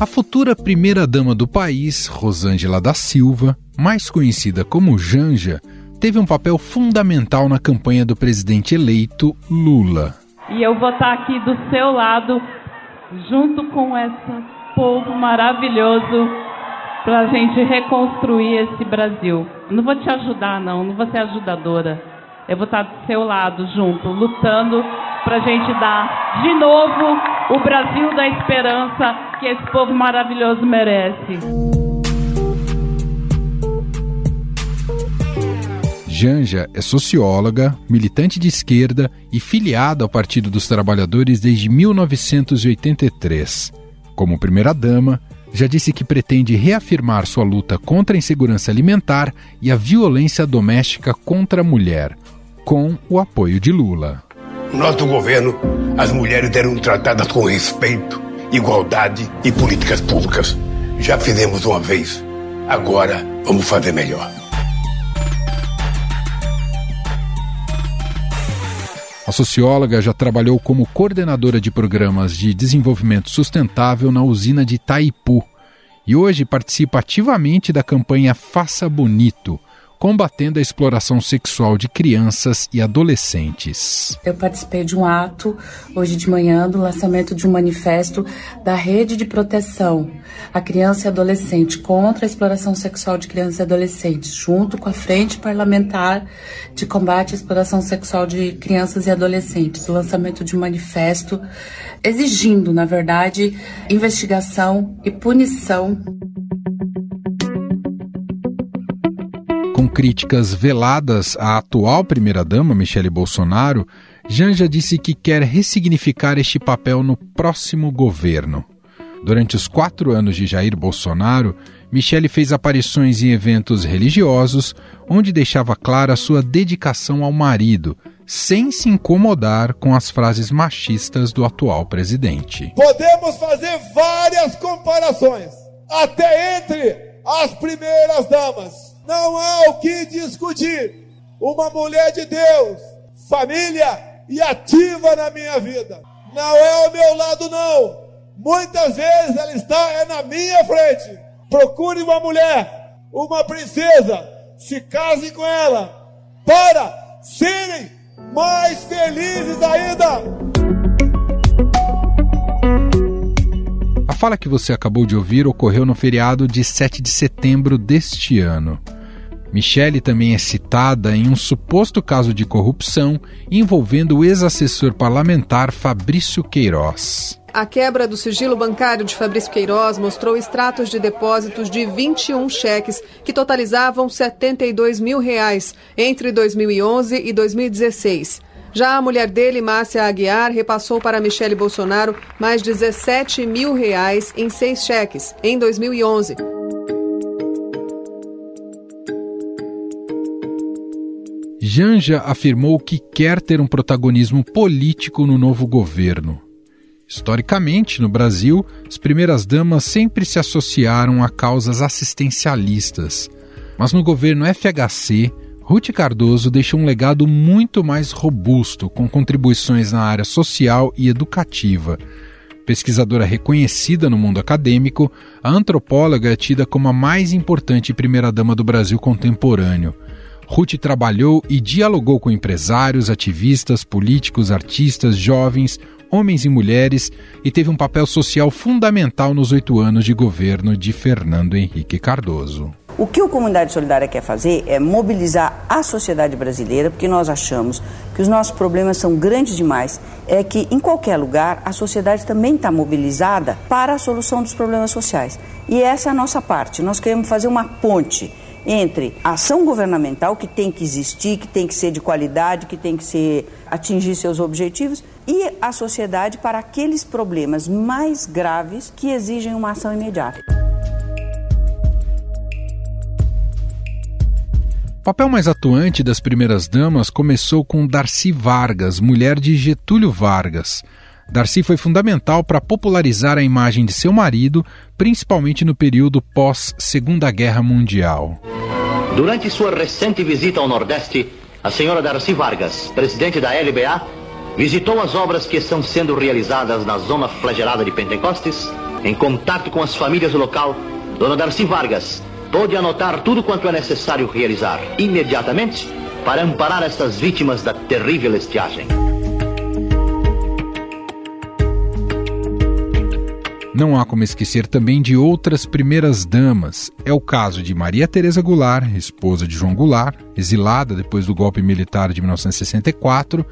A futura primeira-dama do país, Rosângela da Silva, mais conhecida como Janja, teve um papel fundamental na campanha do presidente eleito Lula. E eu vou estar aqui do seu lado, junto com esse povo maravilhoso, para a gente reconstruir esse Brasil. Não vou te ajudar, não, não vou ser ajudadora. Eu vou estar do seu lado, junto, lutando para a gente dar de novo o Brasil da esperança que esse povo maravilhoso merece. Janja é socióloga, militante de esquerda e filiada ao Partido dos Trabalhadores desde 1983. Como primeira-dama, já disse que pretende reafirmar sua luta contra a insegurança alimentar e a violência doméstica contra a mulher, com o apoio de Lula. No nosso governo, as mulheres eram tratadas com respeito, igualdade e políticas públicas. Já fizemos uma vez, agora vamos fazer melhor. A socióloga já trabalhou como coordenadora de programas de desenvolvimento sustentável na usina de Itaipu e hoje participa ativamente da campanha Faça Bonito, combatendo a exploração sexual de crianças e adolescentes. Eu participei de um ato hoje de manhã do lançamento de um manifesto da Rede de Proteção à Criança e Adolescente contra a exploração sexual de crianças e adolescentes, junto com a Frente Parlamentar de Combate à Exploração Sexual de Crianças e Adolescentes. O lançamento de um manifesto exigindo, na verdade, investigação e punição críticas veladas à atual primeira-dama, Michele Bolsonaro, Janja disse que quer ressignificar este papel no próximo governo. Durante os quatro anos de Jair Bolsonaro, Michele fez aparições em eventos religiosos, onde deixava clara sua dedicação ao marido, sem se incomodar com as frases machistas do atual presidente. Podemos fazer várias comparações, até entre as primeiras damas não há o que discutir. Uma mulher de Deus, família e ativa na minha vida. Não é ao meu lado, não. Muitas vezes ela está é na minha frente. Procure uma mulher, uma princesa, se case com ela, para serem mais felizes ainda. A fala que você acabou de ouvir ocorreu no feriado de 7 de setembro deste ano. Michele também é citada em um suposto caso de corrupção envolvendo o ex-assessor parlamentar Fabrício Queiroz. A quebra do sigilo bancário de Fabrício Queiroz mostrou extratos de depósitos de 21 cheques que totalizavam 72 mil reais entre 2011 e 2016. Já a mulher dele, Márcia Aguiar, repassou para Michele Bolsonaro mais 17 mil reais em seis cheques em 2011. Janja afirmou que quer ter um protagonismo político no novo governo. Historicamente, no Brasil, as primeiras-damas sempre se associaram a causas assistencialistas. Mas no governo FHC, Ruth Cardoso deixou um legado muito mais robusto, com contribuições na área social e educativa. Pesquisadora reconhecida no mundo acadêmico, a antropóloga é tida como a mais importante primeira-dama do Brasil contemporâneo. Ruth trabalhou e dialogou com empresários, ativistas, políticos, artistas, jovens, homens e mulheres e teve um papel social fundamental nos oito anos de governo de Fernando Henrique Cardoso. O que o Comunidade Solidária quer fazer é mobilizar a sociedade brasileira, porque nós achamos que os nossos problemas são grandes demais. É que em qualquer lugar a sociedade também está mobilizada para a solução dos problemas sociais. E essa é a nossa parte. Nós queremos fazer uma ponte entre a ação governamental, que tem que existir, que tem que ser de qualidade, que tem que ser atingir seus objetivos, e a sociedade para aqueles problemas mais graves que exigem uma ação imediata. O papel mais atuante das primeiras damas começou com Darcy Vargas, mulher de Getúlio Vargas. Darcy foi fundamental para popularizar a imagem de seu marido, principalmente no período pós-Segunda Guerra Mundial. Durante sua recente visita ao Nordeste, a senhora Darcy Vargas, presidente da LBA, visitou as obras que estão sendo realizadas na zona flagelada de Pentecostes em contato com as famílias do local, Dona Darcy Vargas pode anotar tudo quanto é necessário realizar imediatamente para amparar estas vítimas da terrível estiagem. Não há como esquecer também de outras primeiras damas. É o caso de Maria Teresa Goulart, esposa de João Goulart, exilada depois do golpe militar de 1964,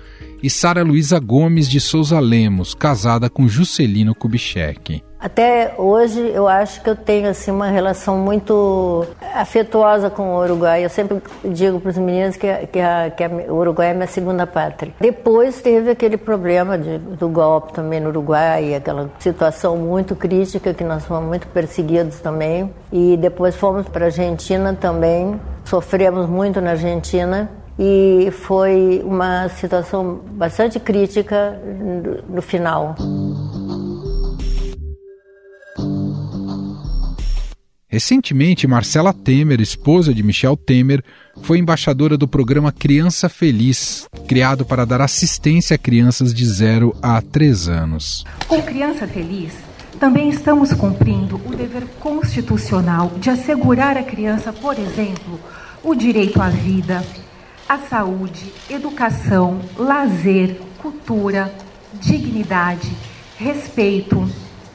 e Sara Luísa Gomes de Souza Lemos, casada com Juscelino Kubitschek. Até hoje eu acho que eu tenho assim uma relação muito afetuosa com o Uruguai. Eu sempre digo para os meninos que, que, a, que a, o Uruguai é minha segunda pátria. Depois teve aquele problema de, do golpe também no Uruguai, aquela situação muito crítica que nós fomos muito perseguidos também. E depois fomos para a Argentina também. Sofremos muito na Argentina e foi uma situação bastante crítica no, no final. Recentemente, Marcela Temer, esposa de Michel Temer, foi embaixadora do programa Criança Feliz, criado para dar assistência a crianças de 0 a 3 anos. Com Criança Feliz, também estamos cumprindo o dever constitucional de assegurar à criança, por exemplo, o direito à vida, à saúde, educação, lazer, cultura, dignidade, respeito,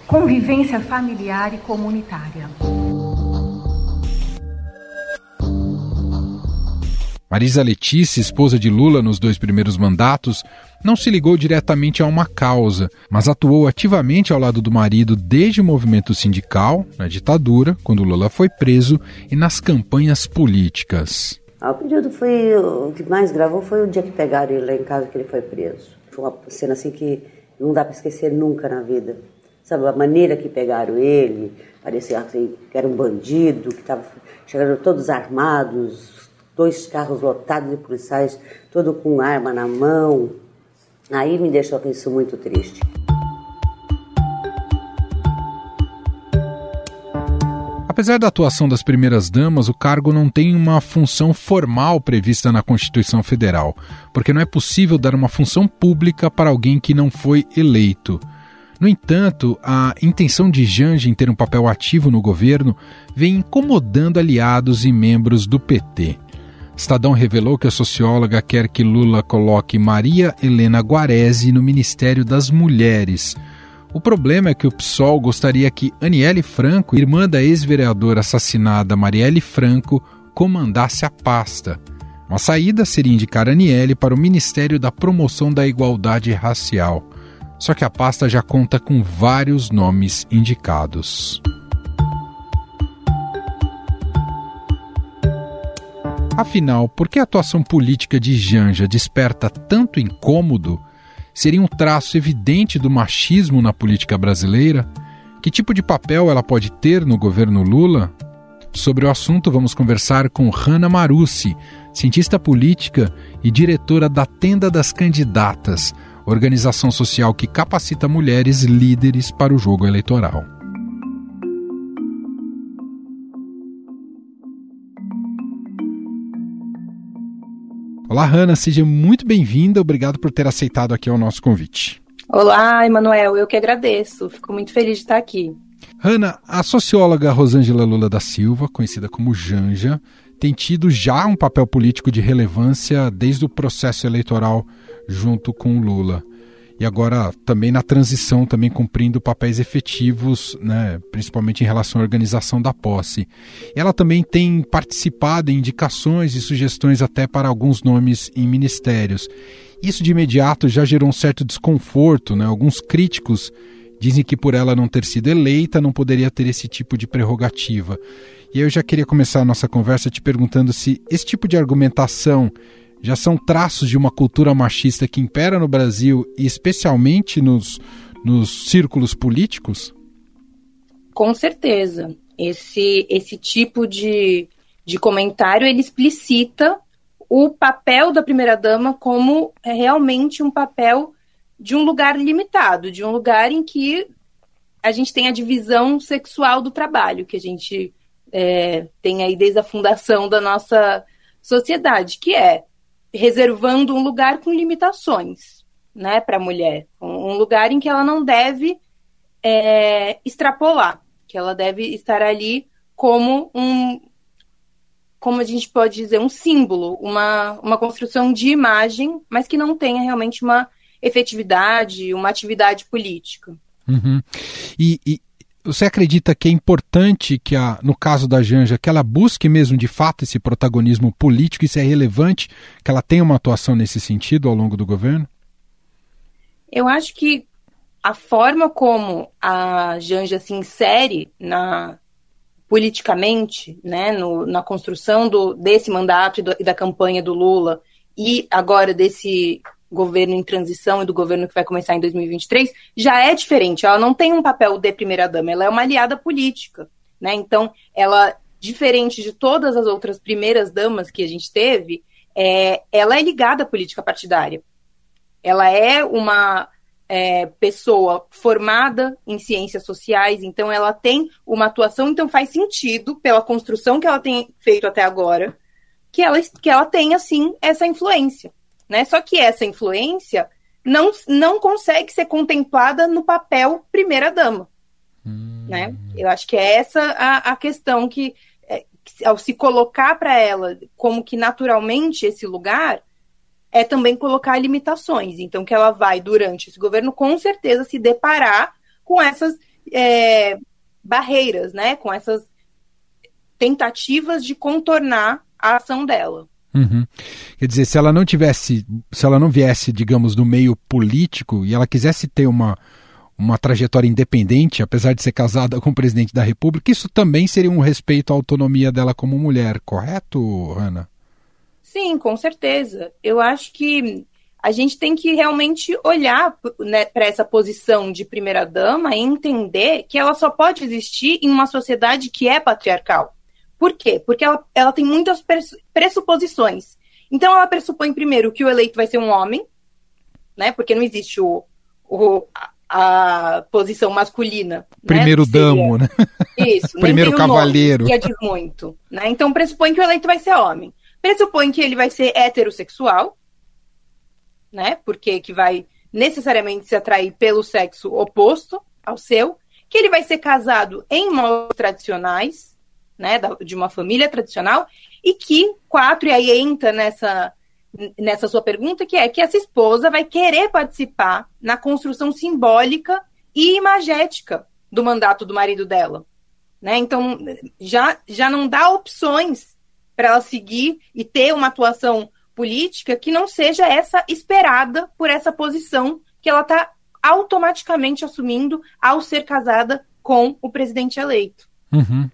convivência familiar e comunitária. Marisa Letícia, esposa de Lula nos dois primeiros mandatos, não se ligou diretamente a uma causa, mas atuou ativamente ao lado do marido desde o movimento sindical, na ditadura, quando Lula foi preso, e nas campanhas políticas. Ah, o período foi o que mais gravou foi o dia que pegaram ele lá em casa que ele foi preso. Foi uma cena assim que não dá para esquecer nunca na vida. Sabe a maneira que pegaram ele, parecia assim, que era um bandido, que estava chegando todos armados, dois carros lotados de policiais, todo com arma na mão. Aí me deixou isso muito triste. Apesar da atuação das primeiras damas, o cargo não tem uma função formal prevista na Constituição Federal, porque não é possível dar uma função pública para alguém que não foi eleito. No entanto, a intenção de Janja em ter um papel ativo no governo vem incomodando aliados e membros do PT. Estadão revelou que a socióloga quer que Lula coloque Maria Helena Guarese no Ministério das Mulheres. O problema é que o PSOL gostaria que Aniele Franco, irmã da ex-vereadora assassinada Marielle Franco, comandasse a pasta. Uma saída seria indicar Aniele para o Ministério da Promoção da Igualdade Racial. Só que a pasta já conta com vários nomes indicados. Afinal, por que a atuação política de Janja desperta tanto incômodo? Seria um traço evidente do machismo na política brasileira? Que tipo de papel ela pode ter no governo Lula? Sobre o assunto, vamos conversar com Hanna Marussi, cientista política e diretora da Tenda das Candidatas, organização social que capacita mulheres líderes para o jogo eleitoral. Olá, Hanna, seja muito bem-vinda. Obrigado por ter aceitado aqui o nosso convite. Olá, Emanuel, eu que agradeço. Fico muito feliz de estar aqui. Hanna, a socióloga Rosângela Lula da Silva, conhecida como Janja, tem tido já um papel político de relevância desde o processo eleitoral junto com o Lula e agora também na transição, também cumprindo papéis efetivos, né, principalmente em relação à organização da posse. Ela também tem participado em indicações e sugestões até para alguns nomes em ministérios. Isso de imediato já gerou um certo desconforto, né? Alguns críticos dizem que por ela não ter sido eleita não poderia ter esse tipo de prerrogativa. E eu já queria começar a nossa conversa te perguntando se esse tipo de argumentação já são traços de uma cultura machista que impera no Brasil e especialmente nos, nos círculos políticos? Com certeza. Esse, esse tipo de, de comentário ele explicita o papel da primeira-dama como realmente um papel de um lugar limitado, de um lugar em que a gente tem a divisão sexual do trabalho, que a gente é, tem aí desde a fundação da nossa sociedade, que é reservando um lugar com limitações, né, para a mulher, um lugar em que ela não deve é, extrapolar, que ela deve estar ali como um, como a gente pode dizer, um símbolo, uma, uma construção de imagem, mas que não tenha realmente uma efetividade, uma atividade política. Uhum. E, e, você acredita que é importante que, a, no caso da Janja, que ela busque mesmo de fato esse protagonismo político? Isso é relevante que ela tenha uma atuação nesse sentido ao longo do governo? Eu acho que a forma como a Janja se insere na politicamente, né, no, na construção do, desse mandato e, e da campanha do Lula e agora desse governo em transição e do governo que vai começar em 2023, já é diferente. Ela não tem um papel de primeira-dama, ela é uma aliada política. Né? Então, ela, diferente de todas as outras primeiras damas que a gente teve, é, ela é ligada à política partidária. Ela é uma é, pessoa formada em ciências sociais, então ela tem uma atuação, então faz sentido, pela construção que ela tem feito até agora, que ela, que ela tenha, sim, essa influência né? Só que essa influência não, não consegue ser contemplada no papel primeira-dama. Hum. Né? Eu acho que é essa a, a questão que, é, que, ao se colocar para ela como que naturalmente esse lugar, é também colocar limitações. Então, que ela vai, durante esse governo, com certeza se deparar com essas é, barreiras, né? Com essas tentativas de contornar a ação dela. Uhum. Quer dizer, se ela não tivesse, se ela não viesse, digamos, do meio político e ela quisesse ter uma, uma trajetória independente, apesar de ser casada com o presidente da República, isso também seria um respeito à autonomia dela como mulher, correto, Ana? Sim, com certeza. Eu acho que a gente tem que realmente olhar né, para essa posição de primeira-dama e entender que ela só pode existir em uma sociedade que é patriarcal. Por quê? Porque ela, ela tem muitas pressuposições. Então, ela pressupõe, primeiro, que o eleito vai ser um homem, né? Porque não existe o, o a, a posição masculina. Né? Primeiro né? damo, né? Isso. Primeiro cavaleiro. Nome, que diz muito. Né? Então, pressupõe que o eleito vai ser homem. Pressupõe que ele vai ser heterossexual, né? Porque que vai necessariamente se atrair pelo sexo oposto ao seu, que ele vai ser casado em modos tradicionais, né, de uma família tradicional, e que, quatro, e aí entra nessa, nessa sua pergunta, que é que essa esposa vai querer participar na construção simbólica e imagética do mandato do marido dela. Né? Então, já, já não dá opções para ela seguir e ter uma atuação política que não seja essa esperada por essa posição que ela está automaticamente assumindo ao ser casada com o presidente eleito. Uhum.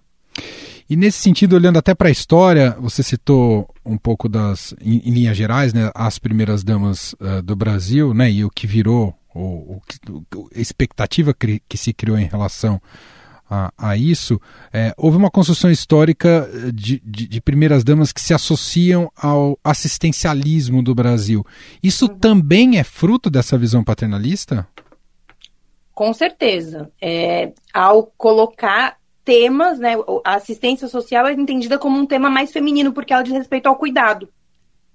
E nesse sentido, olhando até para a história, você citou um pouco das, em, em linhas gerais, né, as primeiras damas uh, do Brasil, né, e o que virou, o, a expectativa que, que, se criou em relação a, a isso, é, houve uma construção histórica de, de, de, primeiras damas que se associam ao assistencialismo do Brasil. Isso uhum. também é fruto dessa visão paternalista? Com certeza. É, ao colocar temas, né? A assistência social é entendida como um tema mais feminino, porque ela diz respeito ao cuidado.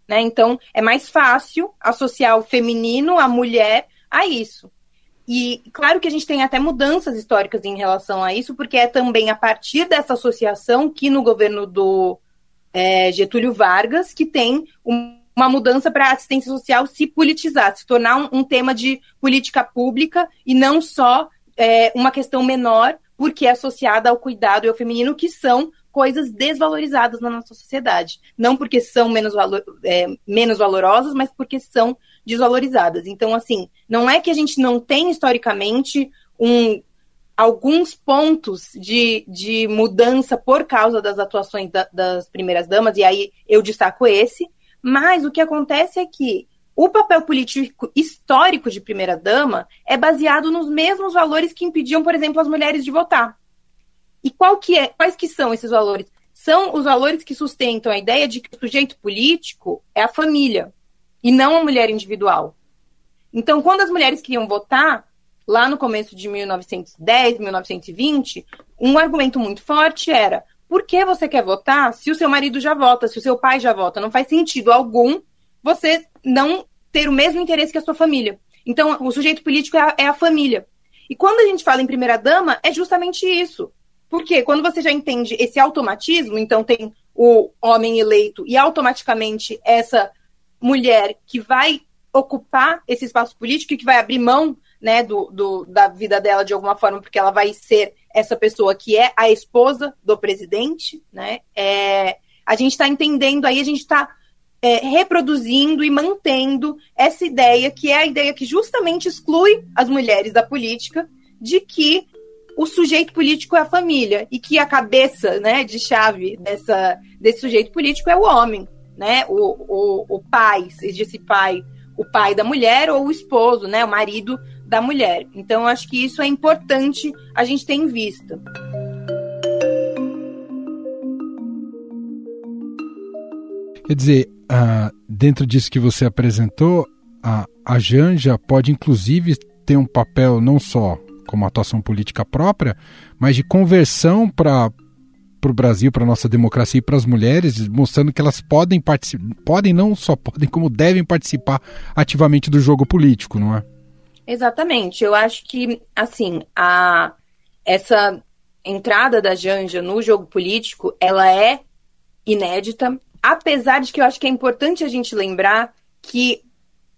Né? Então, é mais fácil associar o feminino, a mulher, a isso. E claro que a gente tem até mudanças históricas em relação a isso, porque é também a partir dessa associação que no governo do é, Getúlio Vargas que tem um, uma mudança para a assistência social se politizar, se tornar um, um, tema de política pública e não só é, uma questão menor porque é associada ao cuidado e ao feminino, que são coisas desvalorizadas na nossa sociedade. Não porque são menos, valor, é, menos valorosas, mas porque são desvalorizadas. Então, assim, não é que a gente não tem historicamente um, alguns pontos de, de mudança por causa das atuações da, das primeiras damas, e aí eu destaco esse, mas o que acontece é que o papel político histórico de primeira-dama é baseado nos mesmos valores que impediam, por exemplo, as mulheres de votar. E qual que é, quais que são esses valores? São os valores que sustentam a ideia de que o sujeito político é a família e não a mulher individual. Então, quando as mulheres queriam votar, lá no começo de 1910, 1920, um argumento muito forte era: por que você quer votar se o seu marido já vota, se o seu pai já vota? Não faz sentido algum você não ter o mesmo interesse que a sua família. Então, o sujeito político é a, é a família. E quando a gente fala em primeira dama, é justamente isso. Porque quando você já entende esse automatismo, então tem o homem eleito e automaticamente essa mulher que vai ocupar esse espaço político e que vai abrir mão né, do, do, da vida dela de alguma forma, porque ela vai ser essa pessoa que é a esposa do presidente, né? É, a gente está entendendo aí, a gente está é, reproduzindo e mantendo essa ideia, que é a ideia que justamente exclui as mulheres da política, de que o sujeito político é a família e que a cabeça né, de chave dessa, desse sujeito político é o homem, né? O, o, o pai, seja esse pai o pai da mulher ou o esposo, né, o marido da mulher. Então, acho que isso é importante a gente ter em vista. Quer dizer, uh, dentro disso que você apresentou, a, a Janja pode inclusive ter um papel não só como atuação política própria, mas de conversão para para o Brasil, para a nossa democracia e para as mulheres, mostrando que elas podem participar, podem não só podem, como devem participar ativamente do jogo político, não é? Exatamente. Eu acho que, assim, a, essa entrada da Janja no jogo político, ela é inédita, apesar de que eu acho que é importante a gente lembrar que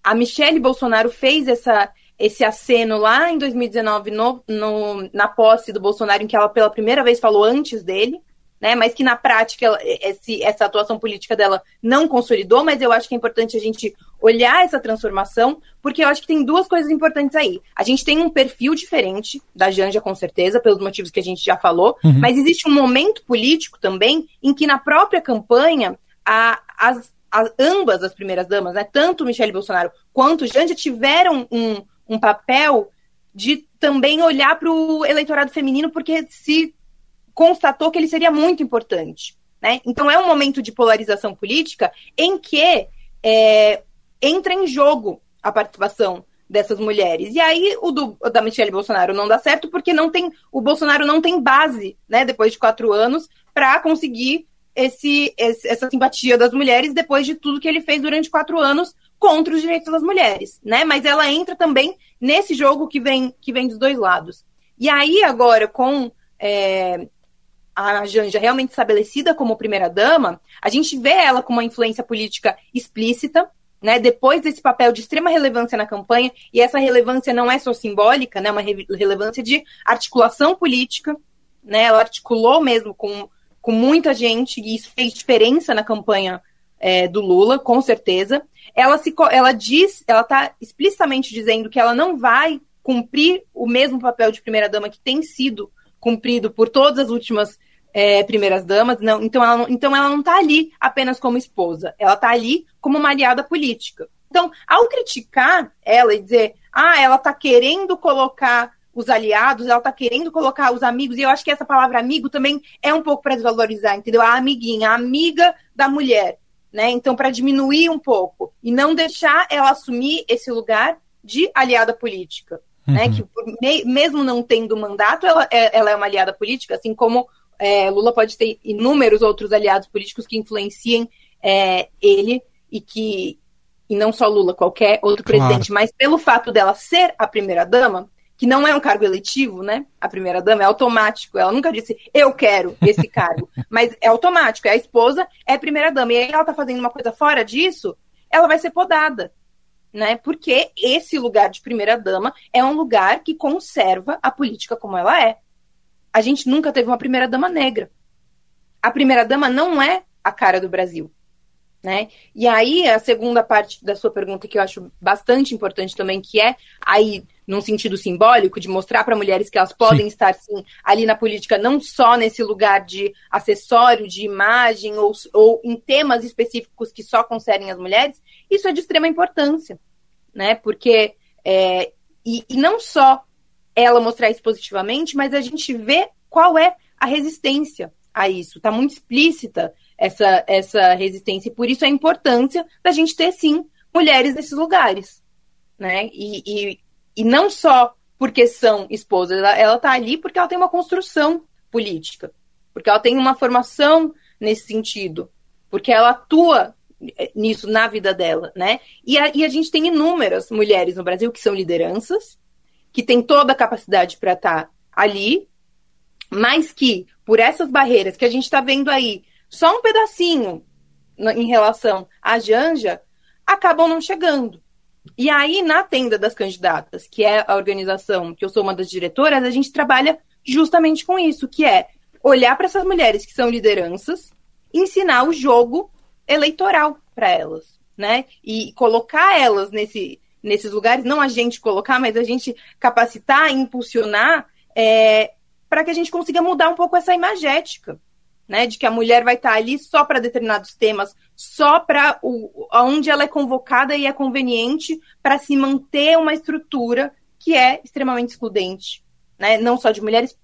a Michelle Bolsonaro fez essa, esse aceno lá em 2019, no, no, na posse do Bolsonaro, em que ela pela primeira vez falou antes dele, né? Mas que na prática ela, esse, essa atuação política dela não consolidou, mas eu acho que é importante a gente olhar essa transformação, porque eu acho que tem duas coisas importantes aí. A gente tem um perfil diferente da Janja, com certeza, pelos motivos que a gente já falou, uhum. mas existe um momento político também em que na própria campanha a, as, as, ambas as primeiras damas, né, tanto Michele Bolsonaro quanto Janja, tiveram um, um papel de também olhar para o eleitorado feminino, porque se constatou que ele seria muito importante. Né? Então, é um momento de polarização política em que é, entra em jogo a participação dessas mulheres. E aí o, do, o da Michelle Bolsonaro não dá certo porque não tem o Bolsonaro não tem base, né, depois de quatro anos, para conseguir esse, esse, essa simpatia das mulheres depois de tudo que ele fez durante quatro anos contra os direitos das mulheres, né? Mas ela entra também nesse jogo que vem que vem dos dois lados. E aí agora com é, a Janja realmente estabelecida como primeira-dama, a gente vê ela com uma influência política explícita, né, depois desse papel de extrema relevância na campanha, e essa relevância não é só simbólica, né, é uma re relevância de articulação política, né, ela articulou mesmo com, com muita gente, e isso fez diferença na campanha é, do Lula, com certeza. Ela, se, ela diz, ela está explicitamente dizendo que ela não vai cumprir o mesmo papel de primeira-dama que tem sido cumprido por todas as últimas é, primeiras damas, não, então ela então ela não está ali apenas como esposa, ela está ali como uma aliada política. Então, ao criticar ela e dizer, ah, ela está querendo colocar os aliados, ela está querendo colocar os amigos, e eu acho que essa palavra amigo também é um pouco para desvalorizar, entendeu? A amiguinha, a amiga da mulher, né? Então, para diminuir um pouco e não deixar ela assumir esse lugar de aliada política né? Uhum. Que mesmo não tendo mandato, ela, é, ela é uma aliada política, assim como é, Lula pode ter inúmeros outros aliados políticos que influenciem é, ele e que e não só Lula, qualquer outro claro. presidente, mas pelo fato dela ser a primeira dama, que não é um cargo eletivo, né? A primeira dama é automático. Ela nunca disse eu quero esse cargo, mas é automático. É a esposa, é a primeira dama. E aí ela tá fazendo uma coisa fora disso, ela vai ser podada né? Porque esse lugar de primeira-dama é um lugar que conserva a política como ela é. A gente nunca teve uma primeira-dama negra. A primeira-dama não é a cara do Brasil. Né? E aí, a segunda parte da sua pergunta, que eu acho bastante importante também, que é aí, num sentido simbólico, de mostrar para mulheres que elas podem sim. estar, sim, ali na política, não só nesse lugar de acessório, de imagem, ou, ou em temas específicos que só concernem as mulheres, isso é de extrema importância, né? Porque, é, e, e não só ela mostrar isso positivamente, mas a gente vê qual é a resistência a isso. Está muito explícita essa, essa resistência, e por isso a importância da gente ter, sim, mulheres nesses lugares. Né? E, e, e não só porque são esposas, ela está ali porque ela tem uma construção política, porque ela tem uma formação nesse sentido, porque ela atua nisso na vida dela, né? E a, e a gente tem inúmeras mulheres no Brasil que são lideranças, que tem toda a capacidade para estar tá ali, mas que, por essas barreiras que a gente está vendo aí, só um pedacinho em relação à Janja, acabam não chegando. E aí, na tenda das candidatas, que é a organização que eu sou uma das diretoras, a gente trabalha justamente com isso, que é olhar para essas mulheres que são lideranças, ensinar o jogo eleitoral para elas, né? E colocar elas nesse, nesses lugares, não a gente colocar, mas a gente capacitar, impulsionar, é, para que a gente consiga mudar um pouco essa imagética, né? De que a mulher vai estar tá ali só para determinados temas, só para onde ela é convocada e é conveniente para se manter uma estrutura que é extremamente excludente, né? Não só de mulheres,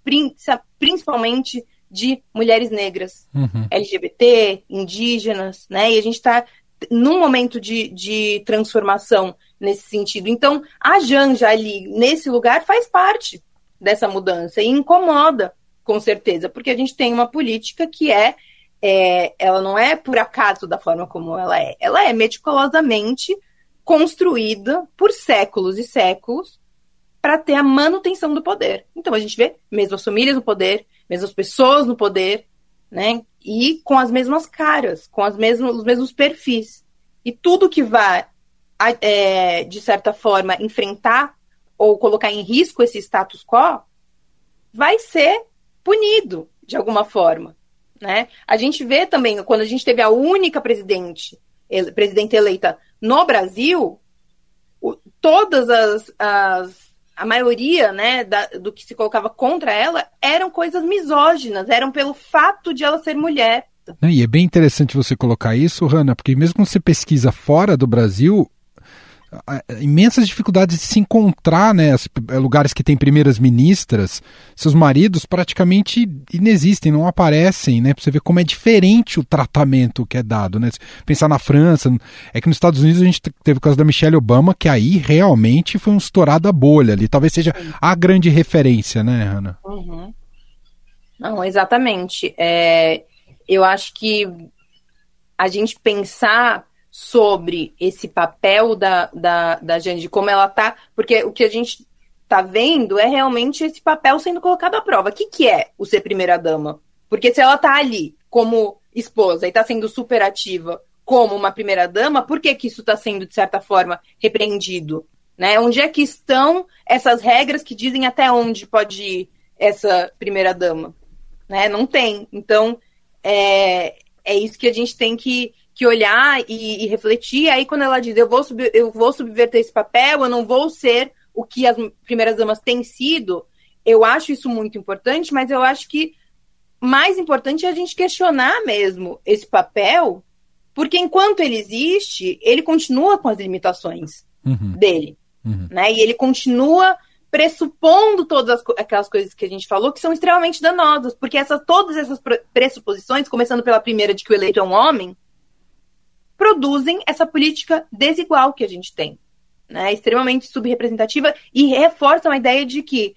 principalmente de mulheres negras, uhum. LGBT, indígenas, né? E a gente está num momento de, de transformação nesse sentido. Então, a Janja ali, nesse lugar, faz parte dessa mudança e incomoda, com certeza, porque a gente tem uma política que é, é ela não é por acaso da forma como ela é, ela é meticulosamente construída por séculos e séculos para ter a manutenção do poder. Então a gente vê mesmas famílias no poder, mesmas pessoas no poder, né? E com as mesmas caras, com as mesmas, os mesmos perfis. E tudo que vai, é, de certa forma, enfrentar ou colocar em risco esse status quo vai ser punido de alguma forma. Né? A gente vê também, quando a gente teve a única presidente, ele, presidente eleita no Brasil, o, todas as, as a maioria né, da, do que se colocava contra ela eram coisas misóginas, eram pelo fato de ela ser mulher. E é bem interessante você colocar isso, Hanna, porque mesmo quando você pesquisa fora do Brasil, imensas dificuldades de se encontrar, né? Eh, lugares que têm primeiras ministras, seus maridos praticamente inexistem, não aparecem, né? Pra você ver como é diferente o tratamento que é dado, né? Pensar na França, é que nos Estados Unidos a gente teve o caso da Michelle Obama, que aí realmente foi um estourado a bolha ali. Talvez seja a grande referência, né, Ana? Uhum. Não, exatamente. É, eu acho que a gente pensar sobre esse papel da, da, da Jane, de como ela tá, porque o que a gente tá vendo é realmente esse papel sendo colocado à prova. O que, que é o ser primeira-dama? Porque se ela tá ali como esposa e tá sendo super ativa como uma primeira-dama, por que, que isso está sendo, de certa forma, repreendido? Né? Onde é que estão essas regras que dizem até onde pode ir essa primeira-dama? Né? Não tem. Então, é, é isso que a gente tem que, que olhar e, e, refletir. Aí quando ela diz eu vou, sub, eu vou subverter esse papel, eu não vou ser o que as primeiras damas têm sido, eu acho isso muito importante, mas eu acho que mais importante é a gente questionar mesmo esse papel, porque enquanto ele existe, ele continua com as limitações uhum. dele. Uhum. Né? E ele continua pressupondo todas as, aquelas coisas que a gente falou que são extremamente danosas, porque essas, todas essas pressuposições, começando pela primeira de que o eleito é um homem, produzem essa política desigual que a gente tem, né? Extremamente subrepresentativa e reforçam a ideia de que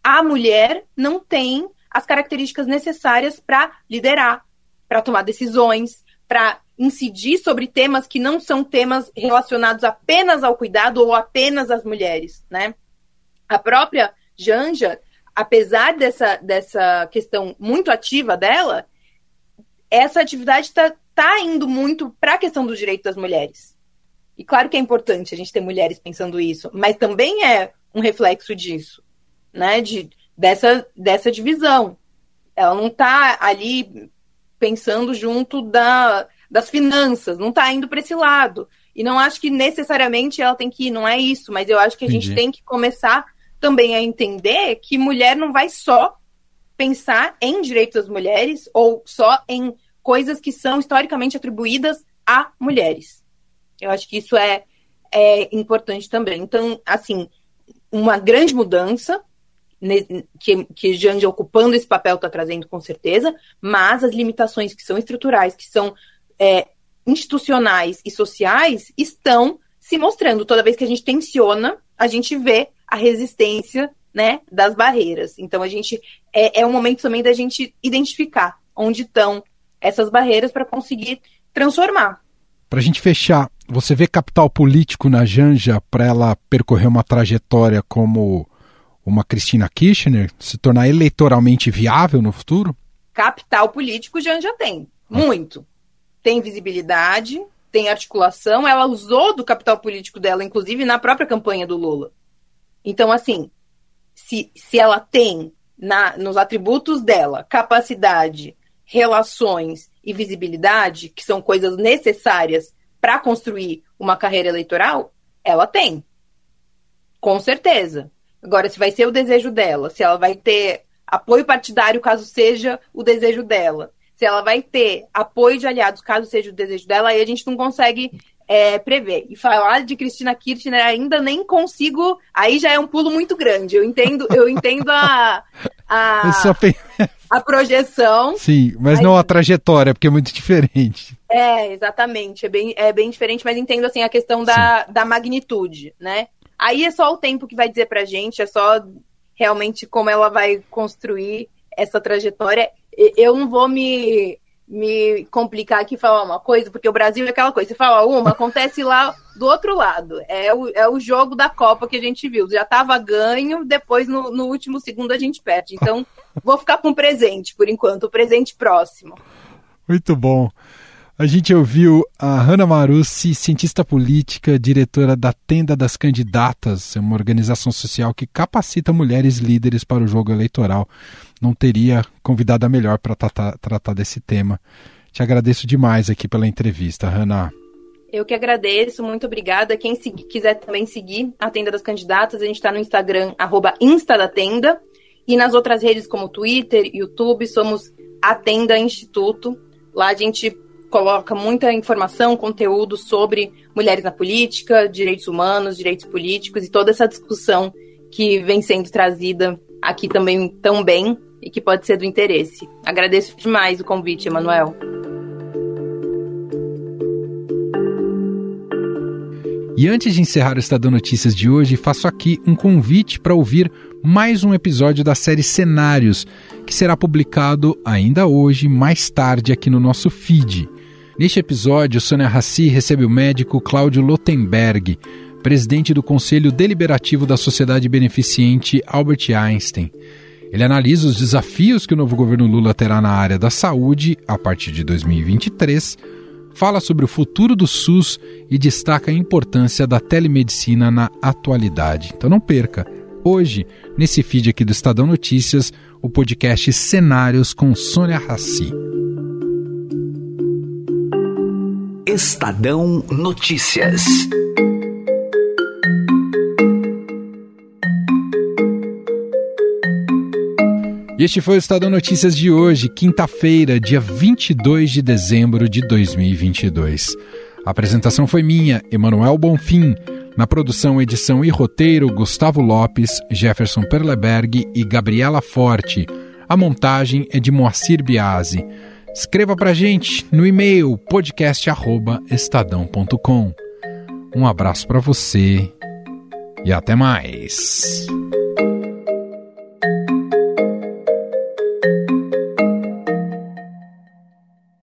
a mulher não tem as características necessárias para liderar, para tomar decisões, para incidir sobre temas que não são temas relacionados apenas ao cuidado ou apenas às mulheres, né? A própria Janja, apesar dessa, dessa questão muito ativa dela, essa atividade está está indo muito para a questão do direito das mulheres. E claro que é importante a gente ter mulheres pensando isso, mas também é um reflexo disso, né? De, dessa, dessa divisão. Ela não está ali pensando junto da, das finanças, não está indo para esse lado. E não acho que necessariamente ela tem que ir, não é isso, mas eu acho que a Entendi. gente tem que começar também a entender que mulher não vai só pensar em direitos das mulheres ou só em coisas que são historicamente atribuídas a mulheres. Eu acho que isso é, é importante também. Então, assim, uma grande mudança que, que ocupando esse papel está trazendo com certeza, mas as limitações que são estruturais, que são é, institucionais e sociais, estão se mostrando. Toda vez que a gente tensiona, a gente vê a resistência né, das barreiras. Então, a gente é, é um momento também da gente identificar onde estão essas barreiras para conseguir transformar. Para a gente fechar, você vê capital político na Janja para ela percorrer uma trajetória como uma Cristina Kirchner se tornar eleitoralmente viável no futuro? Capital político já tem, muito. Tem visibilidade, tem articulação, ela usou do capital político dela, inclusive na própria campanha do Lula. Então, assim, se, se ela tem na, nos atributos dela capacidade, relações e visibilidade, que são coisas necessárias para construir uma carreira eleitoral, ela tem. Com certeza. Agora, se vai ser o desejo dela, se ela vai ter apoio partidário caso seja o desejo dela, se ela vai ter apoio de aliados caso seja o desejo dela, aí a gente não consegue é, prever. E falar de Cristina Kirchner ainda nem consigo. Aí já é um pulo muito grande. Eu entendo, eu entendo a. A, a projeção. Sim, mas aí... não a trajetória, porque é muito diferente. É, exatamente. É bem, é bem diferente, mas entendo assim a questão da, da magnitude, né? Aí é só o tempo que vai dizer pra gente, é só realmente como ela vai construir essa trajetória. Eu não vou me me complicar aqui e falar uma coisa, porque o Brasil é aquela coisa, você fala uma, acontece lá do outro lado. É o, é o jogo da Copa que a gente viu. Já estava ganho, depois no, no último segundo a gente perde. Então, vou ficar com presente por enquanto, o presente próximo. Muito bom. A gente ouviu a Hanna Marussi, cientista política, diretora da Tenda das Candidatas, uma organização social que capacita mulheres líderes para o jogo eleitoral. Não teria convidada melhor para tratar, tratar desse tema. Te agradeço demais aqui pela entrevista, Hanna. Eu que agradeço, muito obrigada. Quem quiser também seguir a Tenda das Candidatas, a gente está no Instagram, arroba Insta da Tenda, e nas outras redes como Twitter, YouTube, somos a Tenda Instituto. Lá a gente coloca muita informação, conteúdo sobre mulheres na política, direitos humanos, direitos políticos e toda essa discussão que vem sendo trazida aqui também tão bem e que pode ser do interesse. Agradeço demais o convite, Emanuel. E antes de encerrar o Estadão Notícias de hoje, faço aqui um convite para ouvir mais um episódio da série Cenários, que será publicado ainda hoje, mais tarde, aqui no nosso feed. Neste episódio, Sônia Rassi recebe o médico Cláudio Lotenberg, presidente do Conselho Deliberativo da Sociedade Beneficente Albert Einstein. Ele analisa os desafios que o novo governo Lula terá na área da saúde a partir de 2023, fala sobre o futuro do SUS e destaca a importância da telemedicina na atualidade. Então não perca, hoje, nesse feed aqui do Estadão Notícias, o podcast Cenários com Sônia Rassi. Estadão Notícias. Este foi o Estadão Notícias de hoje, quinta-feira, dia 22 de dezembro de 2022. A apresentação foi minha, Emanuel Bonfim. Na produção, edição e roteiro, Gustavo Lopes, Jefferson Perleberg e Gabriela Forte. A montagem é de Moacir Biasi. Escreva para gente no e-mail podcast@estadão.com. Um abraço para você e até mais.